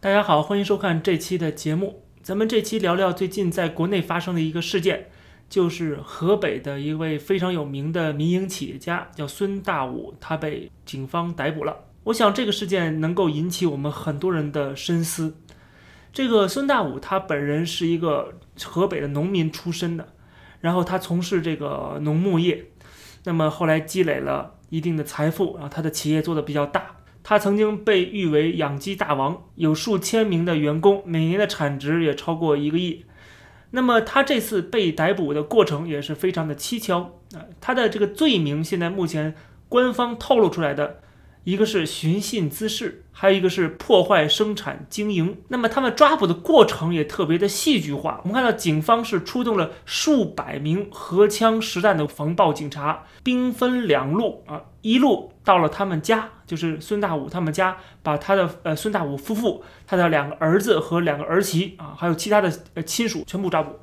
大家好，欢迎收看这期的节目。咱们这期聊聊最近在国内发生的一个事件，就是河北的一位非常有名的民营企业家，叫孙大武，他被警方逮捕了。我想这个事件能够引起我们很多人的深思。这个孙大武他本人是一个河北的农民出身的，然后他从事这个农牧业，那么后来积累了一定的财富，然后他的企业做得比较大。他曾经被誉为养鸡大王，有数千名的员工，每年的产值也超过一个亿。那么他这次被逮捕的过程也是非常的蹊跷啊，他的这个罪名现在目前官方透露出来的。一个是寻衅滋事，还有一个是破坏生产经营。那么他们抓捕的过程也特别的戏剧化。我们看到警方是出动了数百名荷枪实弹的防暴警察，兵分两路啊，一路到了他们家，就是孙大武他们家，把他的呃孙大武夫妇、他的两个儿子和两个儿媳啊，还有其他的亲属全部抓捕。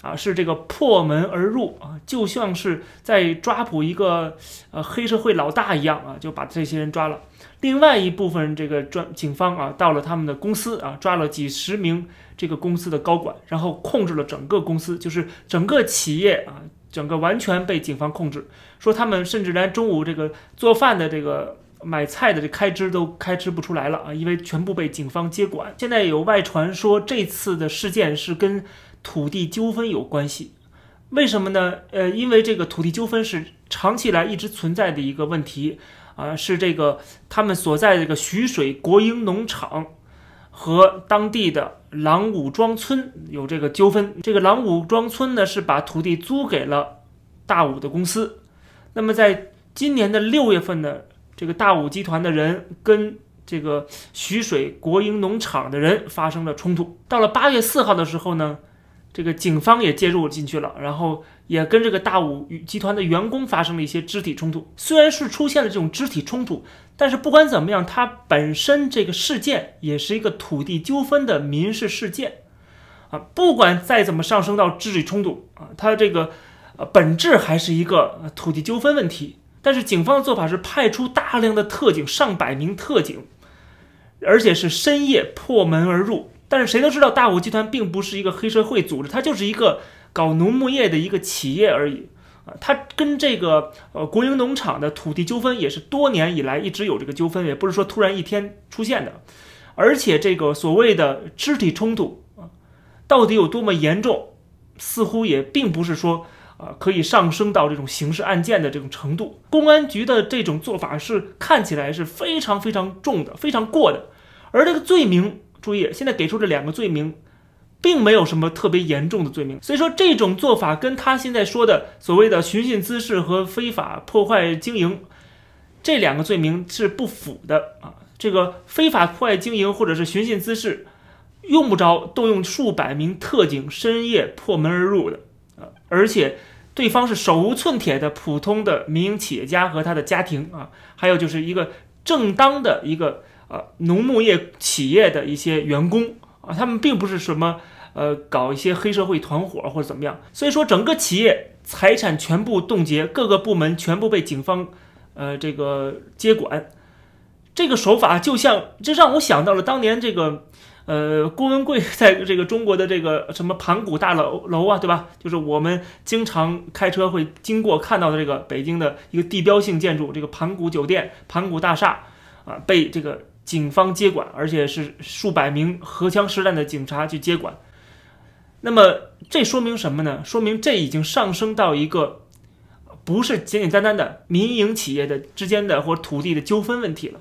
啊，是这个破门而入啊，就像是在抓捕一个呃黑社会老大一样啊，就把这些人抓了。另外一部分这个专警方啊，到了他们的公司啊，抓了几十名这个公司的高管，然后控制了整个公司，就是整个企业啊，整个完全被警方控制。说他们甚至连中午这个做饭的这个买菜的这开支都开支不出来了啊，因为全部被警方接管。现在有外传说这次的事件是跟。土地纠纷有关系，为什么呢？呃，因为这个土地纠纷是长期以来一直存在的一个问题啊，是这个他们所在这个徐水国营农场和当地的郎武庄村有这个纠纷。这个郎武庄村呢是把土地租给了大武的公司。那么在今年的六月份呢，这个大武集团的人跟这个徐水国营农场的人发生了冲突。到了八月四号的时候呢。这个警方也介入进去了，然后也跟这个大武集团的员工发生了一些肢体冲突。虽然是出现了这种肢体冲突，但是不管怎么样，它本身这个事件也是一个土地纠纷的民事事件啊。不管再怎么上升到肢体冲突啊，它这个呃本质还是一个土地纠纷问题。但是警方的做法是派出大量的特警，上百名特警，而且是深夜破门而入。但是谁都知道，大武集团并不是一个黑社会组织，它就是一个搞农牧业的一个企业而已啊。它跟这个呃国营农场的土地纠纷也是多年以来一直有这个纠纷，也不是说突然一天出现的。而且这个所谓的肢体冲突啊，到底有多么严重，似乎也并不是说啊可以上升到这种刑事案件的这种程度。公安局的这种做法是看起来是非常非常重的，非常过的，而这个罪名。注意，现在给出这两个罪名，并没有什么特别严重的罪名，所以说这种做法跟他现在说的所谓的寻衅滋事和非法破坏经营这两个罪名是不符的啊。这个非法破坏经营或者是寻衅滋事，用不着动用数百名特警深夜破门而入的啊，而且对方是手无寸铁的普通的民营企业家和他的家庭啊，还有就是一个正当的一个。呃，农牧业企业的一些员工啊，他们并不是什么呃搞一些黑社会团伙或者怎么样，所以说整个企业财产全部冻结，各个部门全部被警方呃这个接管，这个手法就像这让我想到了当年这个呃郭文贵 在这个中国的这个什么盘古大楼楼啊，对吧？就是我们经常开车会经过看到的这个北京的一个地标性建筑，这个盘古酒店、盘古大厦啊，被这个。警方接管，而且是数百名荷枪实弹的警察去接管。那么这说明什么呢？说明这已经上升到一个不是简简单单的民营企业的之间的或者土地的纠纷问题了，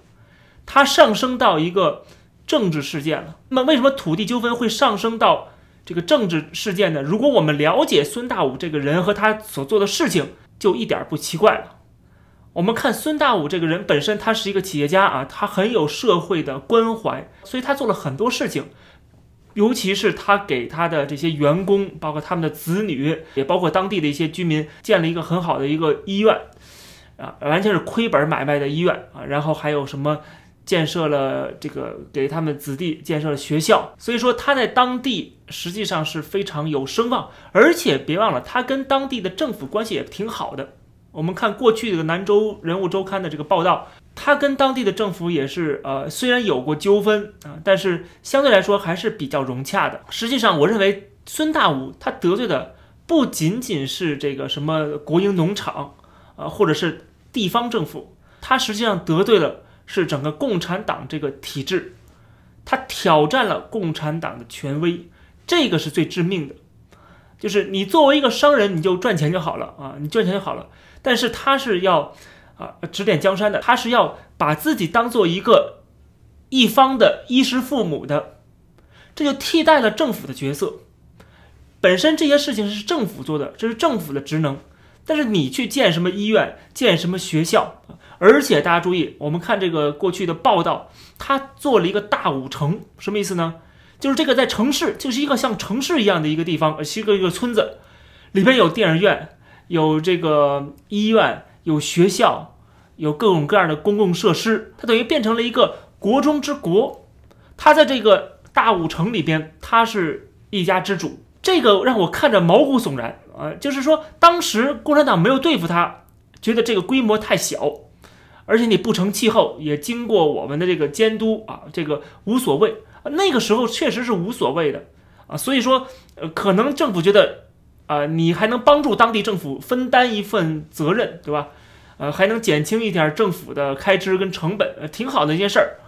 它上升到一个政治事件了。那么为什么土地纠纷会上升到这个政治事件呢？如果我们了解孙大武这个人和他所做的事情，就一点不奇怪了。我们看孙大武这个人本身，他是一个企业家啊，他很有社会的关怀，所以他做了很多事情，尤其是他给他的这些员工，包括他们的子女，也包括当地的一些居民，建了一个很好的一个医院，啊，完全是亏本买卖的医院啊，然后还有什么建设了这个给他们子弟建设了学校，所以说他在当地实际上是非常有声望，而且别忘了他跟当地的政府关系也挺好的。我们看过去这个《南州人物周刊》的这个报道，他跟当地的政府也是呃，虽然有过纠纷啊，但是相对来说还是比较融洽的。实际上，我认为孙大武他得罪的不仅仅是这个什么国营农场啊，或者是地方政府，他实际上得罪的是整个共产党这个体制，他挑战了共产党的权威，这个是最致命的。就是你作为一个商人，你就赚钱就好了啊，你赚钱就好了。但是他是要啊指点江山的，他是要把自己当做一个一方的衣食父母的，这就替代了政府的角色。本身这些事情是政府做的，这是政府的职能。但是你去建什么医院，建什么学校，而且大家注意，我们看这个过去的报道，他做了一个大五城，什么意思呢？就是这个在城市，就是一个像城市一样的一个地方，是一个一个村子，里边有电影院，有这个医院，有学校，有各种各样的公共设施，它等于变成了一个国中之国。它在这个大武城里边，它是一家之主，这个让我看着毛骨悚然啊！就是说，当时共产党没有对付他，觉得这个规模太小，而且你不成气候，也经过我们的这个监督啊，这个无所谓。那个时候确实是无所谓的啊，所以说，呃，可能政府觉得，啊，你还能帮助当地政府分担一份责任，对吧？呃，还能减轻一点政府的开支跟成本，呃，挺好的一件事儿。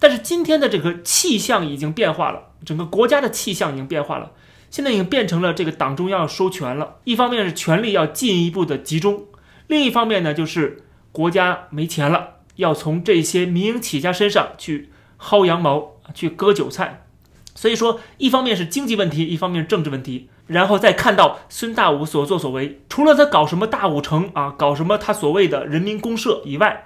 但是今天的这个气象已经变化了，整个国家的气象已经变化了，现在已经变成了这个党中央要收权了。一方面是权力要进一步的集中，另一方面呢，就是国家没钱了，要从这些民营企业家身上去薅羊毛。去割韭菜，所以说，一方面是经济问题，一方面是政治问题，然后再看到孙大武所作所为，除了他搞什么大武城啊，搞什么他所谓的人民公社以外，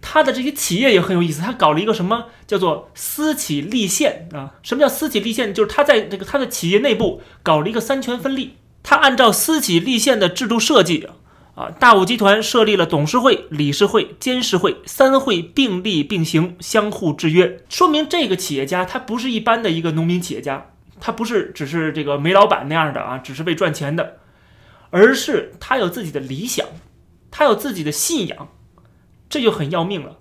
他的这些企业也很有意思，他搞了一个什么叫做私企立县啊？什么叫私企立县？就是他在这个他的企业内部搞了一个三权分立，他按照私企立县的制度设计。啊，大武集团设立了董事会、理事会、监事会三会并立并行，相互制约，说明这个企业家他不是一般的一个农民企业家，他不是只是这个煤老板那样的啊，只是为赚钱的，而是他有自己的理想，他有自己的信仰，这就很要命了。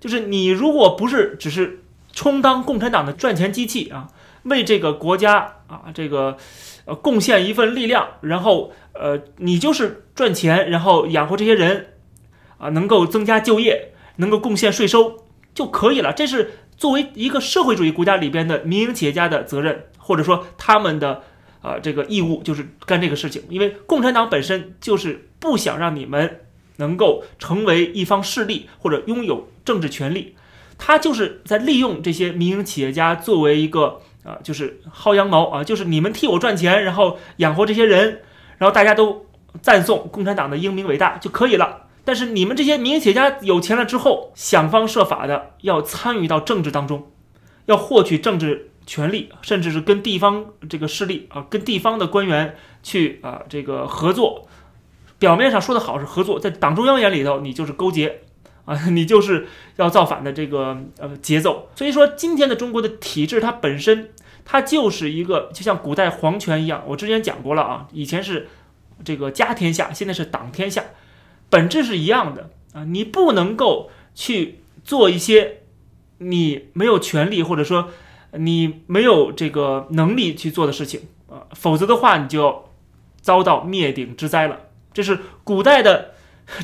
就是你如果不是只是充当共产党的赚钱机器啊，为这个国家啊这个贡献一份力量，然后。呃，你就是赚钱，然后养活这些人，啊，能够增加就业，能够贡献税收就可以了。这是作为一个社会主义国家里边的民营企业家的责任，或者说他们的啊这个义务，就是干这个事情。因为共产党本身就是不想让你们能够成为一方势力或者拥有政治权利，他就是在利用这些民营企业家作为一个啊，就是薅羊毛啊，就是你们替我赚钱，然后养活这些人。然后大家都赞颂共产党的英明伟大就可以了。但是你们这些民营企业家有钱了之后，想方设法的要参与到政治当中，要获取政治权利，甚至是跟地方这个势力啊，跟地方的官员去啊这个合作。表面上说的好是合作，在党中央眼里头，你就是勾结啊，你就是要造反的这个呃节奏。所以说，今天的中国的体制它本身。它就是一个，就像古代皇权一样，我之前讲过了啊，以前是这个家天下，现在是党天下，本质是一样的啊。你不能够去做一些你没有权利或者说你没有这个能力去做的事情啊，否则的话你就遭到灭顶之灾了。这是古代的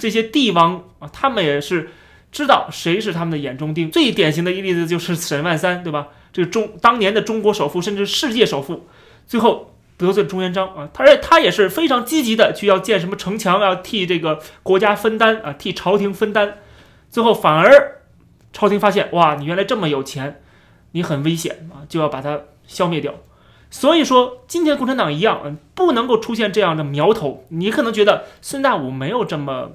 这些帝王啊，他们也是知道谁是他们的眼中钉。最典型的一例子就是 沈万三，对吧？这个中当年的中国首富，甚至世界首富，最后得罪了朱元璋啊！他他也是非常积极的去要建什么城墙，要替这个国家分担啊，替朝廷分担。最后反而朝廷发现，哇，你原来这么有钱，你很危险啊，就要把它消灭掉。所以说，今天共产党一样，不能够出现这样的苗头。你可能觉得孙大武没有这么，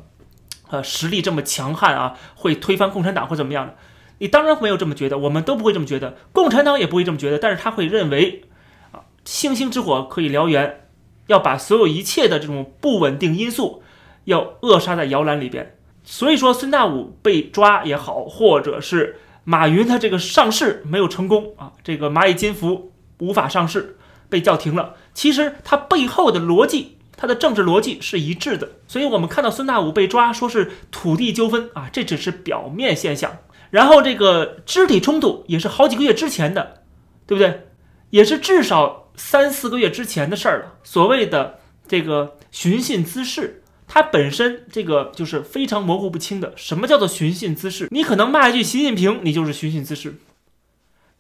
呃，实力这么强悍啊，会推翻共产党或怎么样的。你当然没有这么觉得，我们都不会这么觉得，共产党也不会这么觉得。但是他会认为，啊，星星之火可以燎原，要把所有一切的这种不稳定因素要扼杀在摇篮里边。所以说，孙大武被抓也好，或者是马云他这个上市没有成功啊，这个蚂蚁金服无法上市被叫停了。其实它背后的逻辑，它的政治逻辑是一致的。所以，我们看到孙大武被抓，说是土地纠纷啊，这只是表面现象。然后，这个肢体冲突也是好几个月之前的，对不对？也是至少三四个月之前的事儿了。所谓的这个寻衅滋事，它本身这个就是非常模糊不清的。什么叫做寻衅滋事？你可能骂一句习近平，你就是寻衅滋事。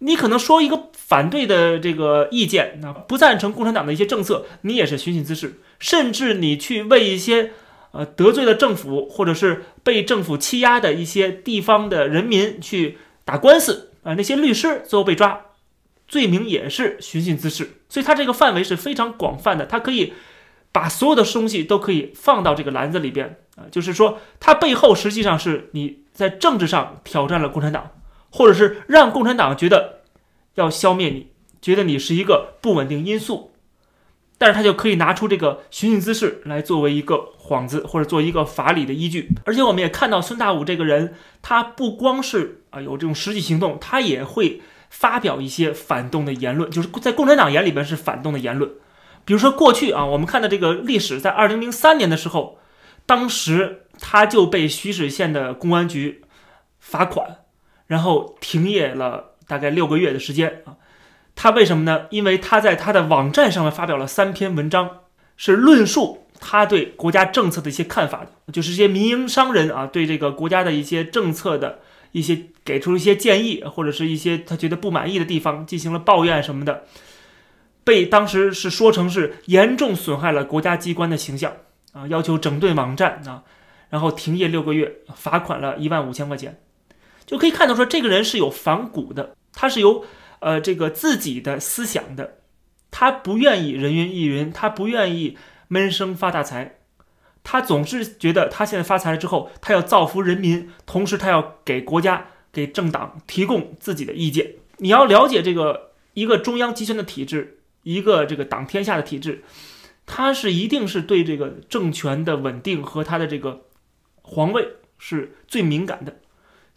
你可能说一个反对的这个意见，那不赞成共产党的一些政策，你也是寻衅滋事。甚至你去为一些呃得罪了政府或者是被政府欺压的一些地方的人民去打官司啊，那些律师最后被抓，罪名也是寻衅滋事。所以它这个范围是非常广泛的，它可以把所有的东西都可以放到这个篮子里边啊，就是说它背后实际上是你在政治上挑战了共产党。或者是让共产党觉得要消灭你，觉得你是一个不稳定因素，但是他就可以拿出这个寻衅滋事来作为一个幌子，或者做一个法理的依据。而且我们也看到孙大武这个人，他不光是啊有这种实际行动，他也会发表一些反动的言论，就是在共产党眼里边是反动的言论。比如说过去啊，我们看到这个历史，在二零零三年的时候，当时他就被徐水县的公安局罚款。然后停业了大概六个月的时间啊，他为什么呢？因为他在他的网站上面发表了三篇文章，是论述他对国家政策的一些看法的，就是这些民营商人啊，对这个国家的一些政策的一些给出一些建议，或者是一些他觉得不满意的地方进行了抱怨什么的，被当时是说成是严重损害了国家机关的形象啊，要求整顿网站啊，然后停业六个月，罚款了一万五千块钱。就可以看到说，这个人是有反骨的，他是有呃这个自己的思想的，他不愿意人云亦云，他不愿意闷声发大财，他总是觉得他现在发财了之后，他要造福人民，同时他要给国家、给政党提供自己的意见。你要了解这个一个中央集权的体制，一个这个党天下的体制，他是一定是对这个政权的稳定和他的这个皇位是最敏感的。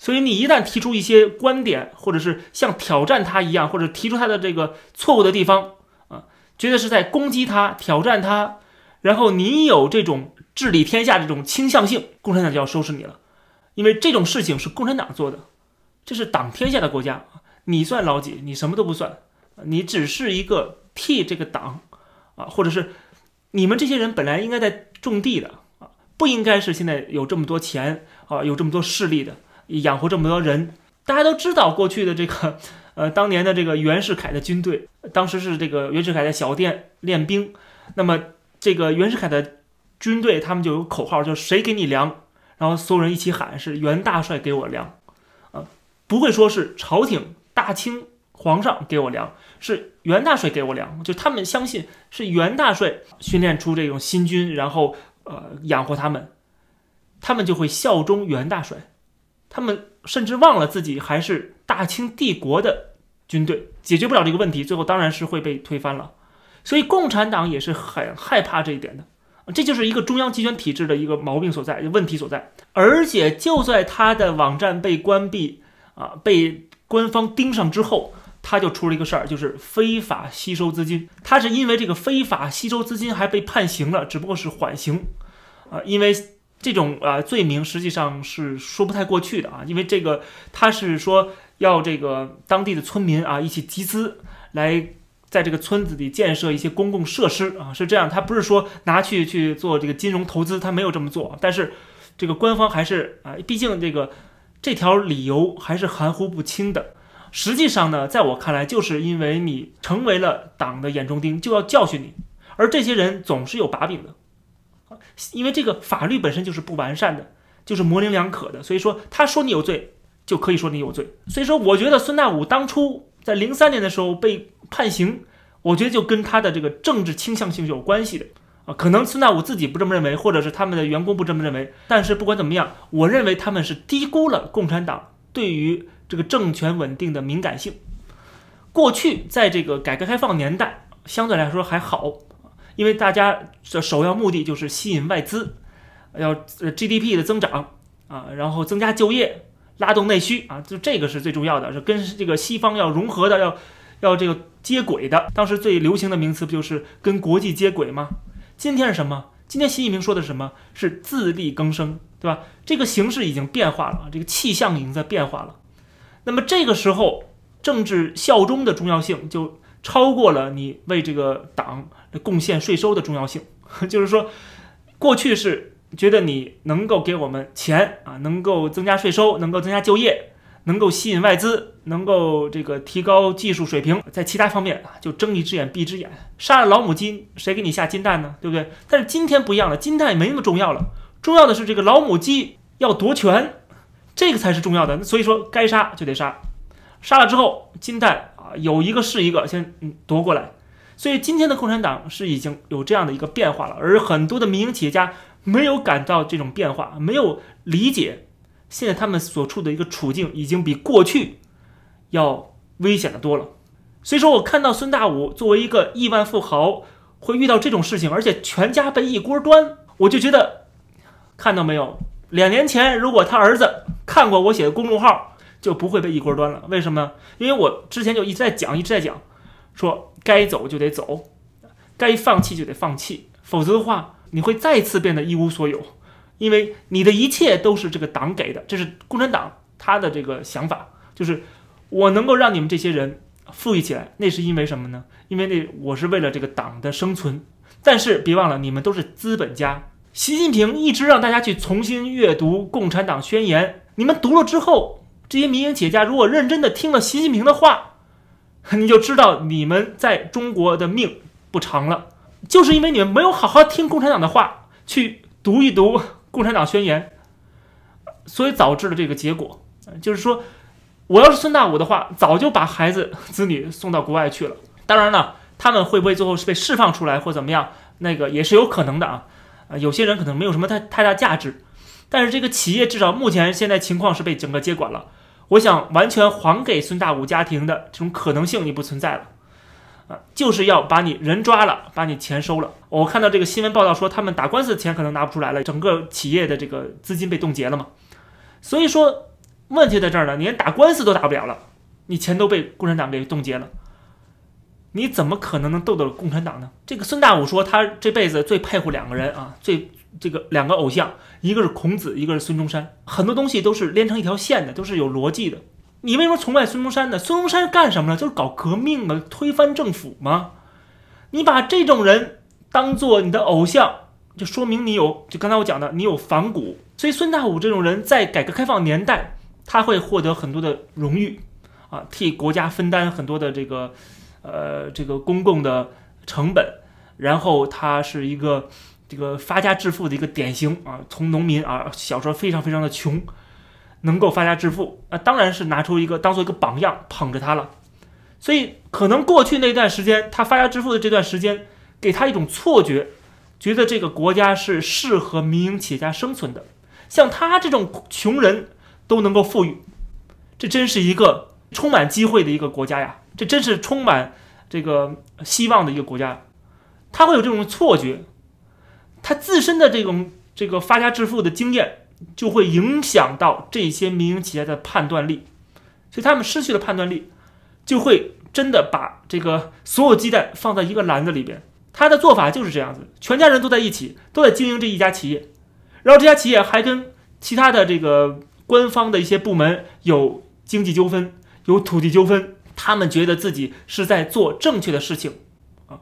所以你一旦提出一些观点，或者是像挑战他一样，或者提出他的这个错误的地方啊，觉得是在攻击他、挑战他，然后你有这种治理天下这种倾向性，共产党就要收拾你了，因为这种事情是共产党做的，这是党天下的国家，你算老几？你什么都不算，你只是一个替这个党啊，或者是你们这些人本来应该在种地的啊，不应该是现在有这么多钱啊，有这么多势力的。养活这么多人，大家都知道过去的这个，呃，当年的这个袁世凯的军队，当时是这个袁世凯在小店练兵，那么这个袁世凯的军队他们就有口号，就是谁给你粮，然后所有人一起喊是袁大帅给我粮，啊，不会说是朝廷大清皇上给我粮，是袁大帅给我粮，就他们相信是袁大帅训练出这种新军，然后呃养活他们，他们就会效忠袁大帅。他们甚至忘了自己还是大清帝国的军队，解决不了这个问题，最后当然是会被推翻了。所以共产党也是很害怕这一点的，这就是一个中央集权体制的一个毛病所在、问题所在。而且就在他的网站被关闭啊，被官方盯上之后，他就出了一个事儿，就是非法吸收资金。他是因为这个非法吸收资金还被判刑了，只不过是缓刑啊，因为。这种啊罪名实际上是说不太过去的啊，因为这个他是说要这个当地的村民啊一起集资来在这个村子里建设一些公共设施啊，是这样，他不是说拿去去做这个金融投资，他没有这么做，但是这个官方还是啊，毕竟这个这条理由还是含糊不清的。实际上呢，在我看来，就是因为你成为了党的眼中钉，就要教训你，而这些人总是有把柄的。因为这个法律本身就是不完善的，就是模棱两可的，所以说他说你有罪，就可以说你有罪。所以说，我觉得孙大武当初在零三年的时候被判刑，我觉得就跟他的这个政治倾向性是有关系的啊。可能孙大武自己不这么认为，或者是他们的员工不这么认为，但是不管怎么样，我认为他们是低估了共产党对于这个政权稳定的敏感性。过去在这个改革开放年代，相对来说还好。因为大家的首要目的就是吸引外资，要 GDP 的增长啊，然后增加就业，拉动内需啊，就这个是最重要的，是跟这个西方要融合的，要要这个接轨的。当时最流行的名词不就是跟国际接轨吗？今天是什么？今天习近平说的是什么？是自力更生，对吧？这个形势已经变化了，这个气象已经在变化了。那么这个时候，政治效忠的重要性就超过了你为这个党贡献税收的重要性。就是说，过去是觉得你能够给我们钱啊，能够增加税收，能够增加就业。能够吸引外资，能够这个提高技术水平，在其他方面啊，就睁一只眼闭一只眼。杀了老母鸡，谁给你下金蛋呢？对不对？但是今天不一样了，金蛋也没那么重要了，重要的是这个老母鸡要夺权，这个才是重要的。所以说，该杀就得杀，杀了之后，金蛋啊，有一个是一个，先夺过来。所以今天的共产党是已经有这样的一个变化了，而很多的民营企业家没有感到这种变化，没有理解。现在他们所处的一个处境已经比过去要危险的多了，所以说我看到孙大武作为一个亿万富豪会遇到这种事情，而且全家被一锅端，我就觉得看到没有，两年前如果他儿子看过我写的公众号，就不会被一锅端了。为什么？因为我之前就一直在讲，一直在讲，说该走就得走，该放弃就得放弃，否则的话你会再次变得一无所有。因为你的一切都是这个党给的，这是共产党他的这个想法，就是我能够让你们这些人富裕起来，那是因为什么呢？因为那我是为了这个党的生存。但是别忘了，你们都是资本家。习近平一直让大家去重新阅读《共产党宣言》，你们读了之后，这些民营企业家如果认真的听了习近平的话，你就知道你们在中国的命不长了，就是因为你们没有好好听共产党的话，去读一读。共产党宣言，所以导致了这个结果，就是说，我要是孙大武的话，早就把孩子子女送到国外去了。当然了，他们会不会最后是被释放出来或怎么样，那个也是有可能的啊。啊，有些人可能没有什么太太大价值，但是这个企业至少目前现在情况是被整个接管了。我想完全还给孙大武家庭的这种可能性已不存在了。啊，就是要把你人抓了，把你钱收了。我看到这个新闻报道说，他们打官司的钱可能拿不出来了，整个企业的这个资金被冻结了嘛。所以说，问题在这儿呢，你连打官司都打不了了，你钱都被共产党给冻结了，你怎么可能能斗得了共产党呢？这个孙大武说，他这辈子最佩服两个人啊，最这个两个偶像，一个是孔子，一个是孙中山，很多东西都是连成一条线的，都是有逻辑的。你为什么崇拜孙中山呢？孙中山干什么呢？就是搞革命的，推翻政府吗？你把这种人当做你的偶像，就说明你有，就刚才我讲的，你有反骨。所以孙大武这种人在改革开放年代，他会获得很多的荣誉，啊，替国家分担很多的这个，呃，这个公共的成本。然后他是一个这个发家致富的一个典型啊，从农民啊，小时候非常非常的穷。能够发家致富，那当然是拿出一个当做一个榜样捧着他了。所以可能过去那段时间，他发家致富的这段时间，给他一种错觉，觉得这个国家是适合民营企业家生存的。像他这种穷人都能够富裕，这真是一个充满机会的一个国家呀！这真是充满这个希望的一个国家。他会有这种错觉，他自身的这种这个发家致富的经验。就会影响到这些民营企业的判断力，所以他们失去了判断力，就会真的把这个所有鸡蛋放在一个篮子里边。他的做法就是这样子，全家人都在一起，都在经营这一家企业，然后这家企业还跟其他的这个官方的一些部门有经济纠纷、有土地纠纷，他们觉得自己是在做正确的事情啊，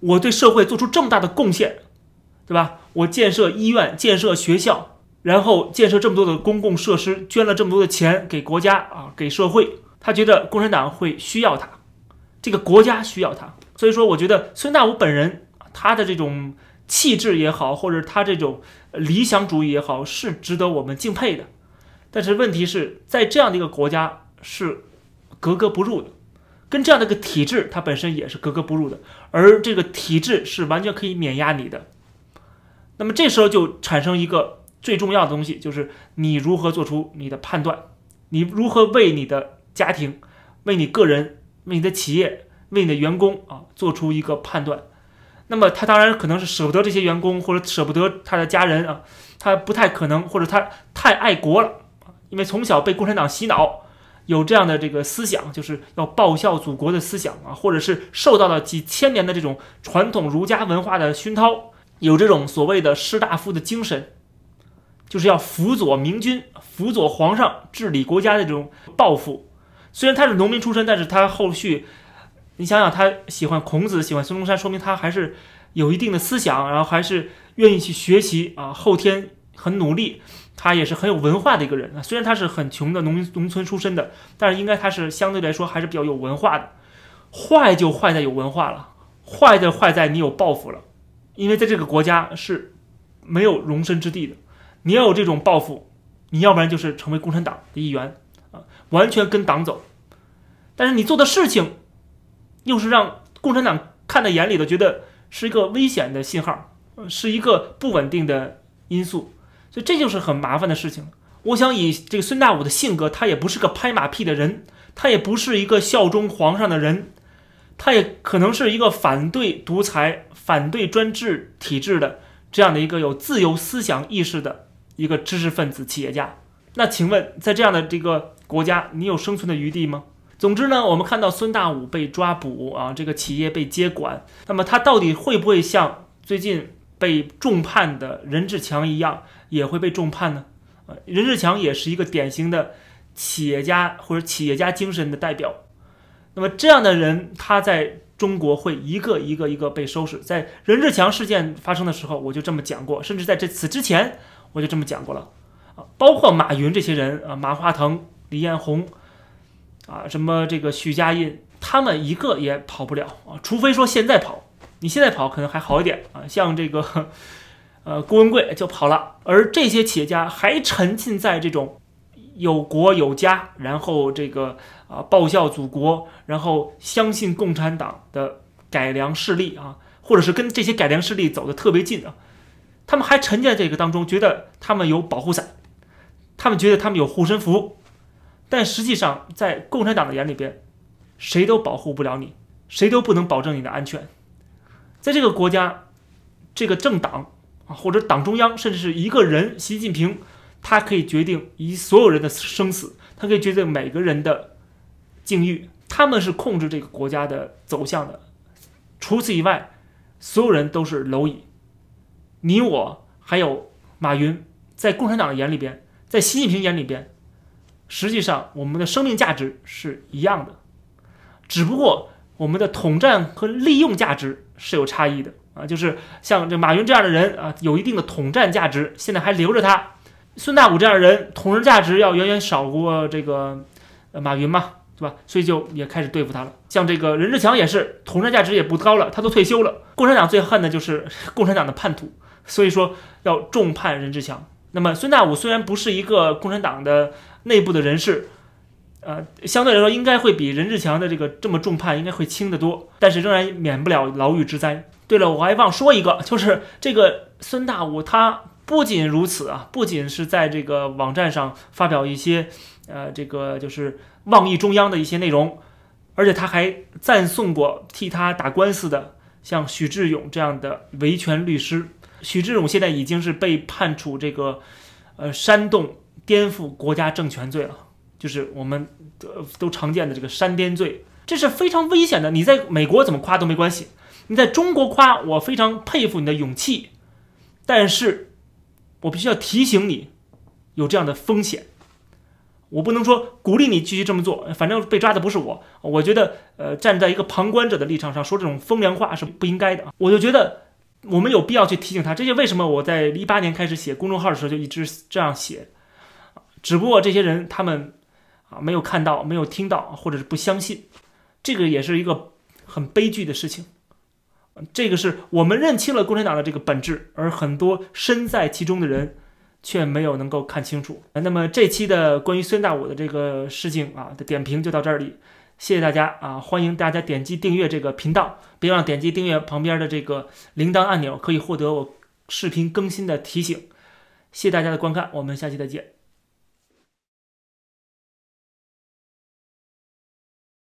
我对社会做出这么大的贡献，对吧？我建设医院、建设学校。然后建设这么多的公共设施，捐了这么多的钱给国家啊，给社会，他觉得共产党会需要他，这个国家需要他，所以说我觉得孙大武本人他的这种气质也好，或者他这种理想主义也好，是值得我们敬佩的。但是问题是在这样的一个国家是格格不入的，跟这样的一个体制，它本身也是格格不入的，而这个体制是完全可以碾压你的。那么这时候就产生一个。最重要的东西就是你如何做出你的判断，你如何为你的家庭、为你个人、为你的企业、为你的员工啊做出一个判断。那么他当然可能是舍不得这些员工，或者舍不得他的家人啊，他不太可能，或者他太爱国了因为从小被共产党洗脑，有这样的这个思想，就是要报效祖国的思想啊，或者是受到了几千年的这种传统儒家文化的熏陶。有这种所谓的士大夫的精神，就是要辅佐明君、辅佐皇上治理国家的这种抱负。虽然他是农民出身，但是他后续，你想想，他喜欢孔子，喜欢孙中山，说明他还是有一定的思想，然后还是愿意去学习啊，后天很努力。他也是很有文化的一个人啊，虽然他是很穷的农民农村出身的，但是应该他是相对来说还是比较有文化的。坏就坏在有文化了，坏就坏在你有抱负了，因为在这个国家是没有容身之地的。你要有这种抱负，你要不然就是成为共产党的一员啊，完全跟党走。但是你做的事情，又是让共产党看在眼里的，觉得是一个危险的信号，是一个不稳定的因素。所以这就是很麻烦的事情。我想以这个孙大武的性格，他也不是个拍马屁的人，他也不是一个效忠皇上的人，他也可能是一个反对独裁、反对专制体制的这样的一个有自由思想意识的一个知识分子、企业家。那请问，在这样的这个国家，你有生存的余地吗？总之呢，我们看到孙大武被抓捕啊，这个企业被接管，那么他到底会不会像最近被重判的任志强一样？也会被重判呢，啊，任志强也是一个典型的企业家或者企业家精神的代表。那么这样的人，他在中国会一个一个一个被收拾。在任志强事件发生的时候，我就这么讲过，甚至在这此之前，我就这么讲过了。啊，包括马云这些人啊，马化腾、李彦宏，啊，什么这个许家印，他们一个也跑不了啊，除非说现在跑。你现在跑可能还好一点啊，像这个。呃，郭文贵就跑了，而这些企业家还沉浸在这种有国有家，然后这个啊报效祖国，然后相信共产党的改良势力啊，或者是跟这些改良势力走得特别近啊，他们还沉浸在这个当中，觉得他们有保护伞，他们觉得他们有护身符，但实际上在共产党的眼里边，谁都保护不了你，谁都不能保证你的安全，在这个国家，这个政党啊。或者党中央，甚至是一个人，习近平，他可以决定一所有人的生死，他可以决定每个人的境遇，他们是控制这个国家的走向的。除此以外，所有人都是蝼蚁。你我还有马云，在共产党的眼里边，在习近平眼里边，实际上我们的生命价值是一样的，只不过我们的统战和利用价值是有差异的。啊，就是像这马云这样的人啊，有一定的统战价值，现在还留着他。孙大武这样的人，统治价值要远远少过这个呃马云嘛，对吧？所以就也开始对付他了。像这个任志强也是，统战价值也不高了，他都退休了。共产党最恨的就是 共产党的叛徒，所以说要重判任志强。那么孙大武虽然不是一个共产党的内部的人士。呃，相对来说应该会比任志强的这个这么重判应该会轻得多，但是仍然免不了牢狱之灾。对了，我还忘说一个，就是这个孙大武，他不仅如此啊，不仅是在这个网站上发表一些，呃，这个就是妄议中央的一些内容，而且他还赞颂过替他打官司的像许志勇这样的维权律师。许志勇现在已经是被判处这个，呃，煽动颠覆国家政权罪了。就是我们都都常见的这个煽颠罪，这是非常危险的。你在美国怎么夸都没关系，你在中国夸我非常佩服你的勇气，但是我必须要提醒你，有这样的风险。我不能说鼓励你继续这么做，反正被抓的不是我。我觉得，呃，站在一个旁观者的立场上说这种风凉话是不应该的。我就觉得我们有必要去提醒他。这些为什么我在一八年开始写公众号的时候就一直这样写，只不过这些人他们。啊，没有看到，没有听到，或者是不相信，这个也是一个很悲剧的事情。这个是我们认清了共产党的这个本质，而很多身在其中的人却没有能够看清楚。那么这期的关于孙大武的这个事情啊的点评就到这里，谢谢大家啊！欢迎大家点击订阅这个频道，别忘点击订阅旁边的这个铃铛按钮，可以获得我视频更新的提醒。谢谢大家的观看，我们下期再见。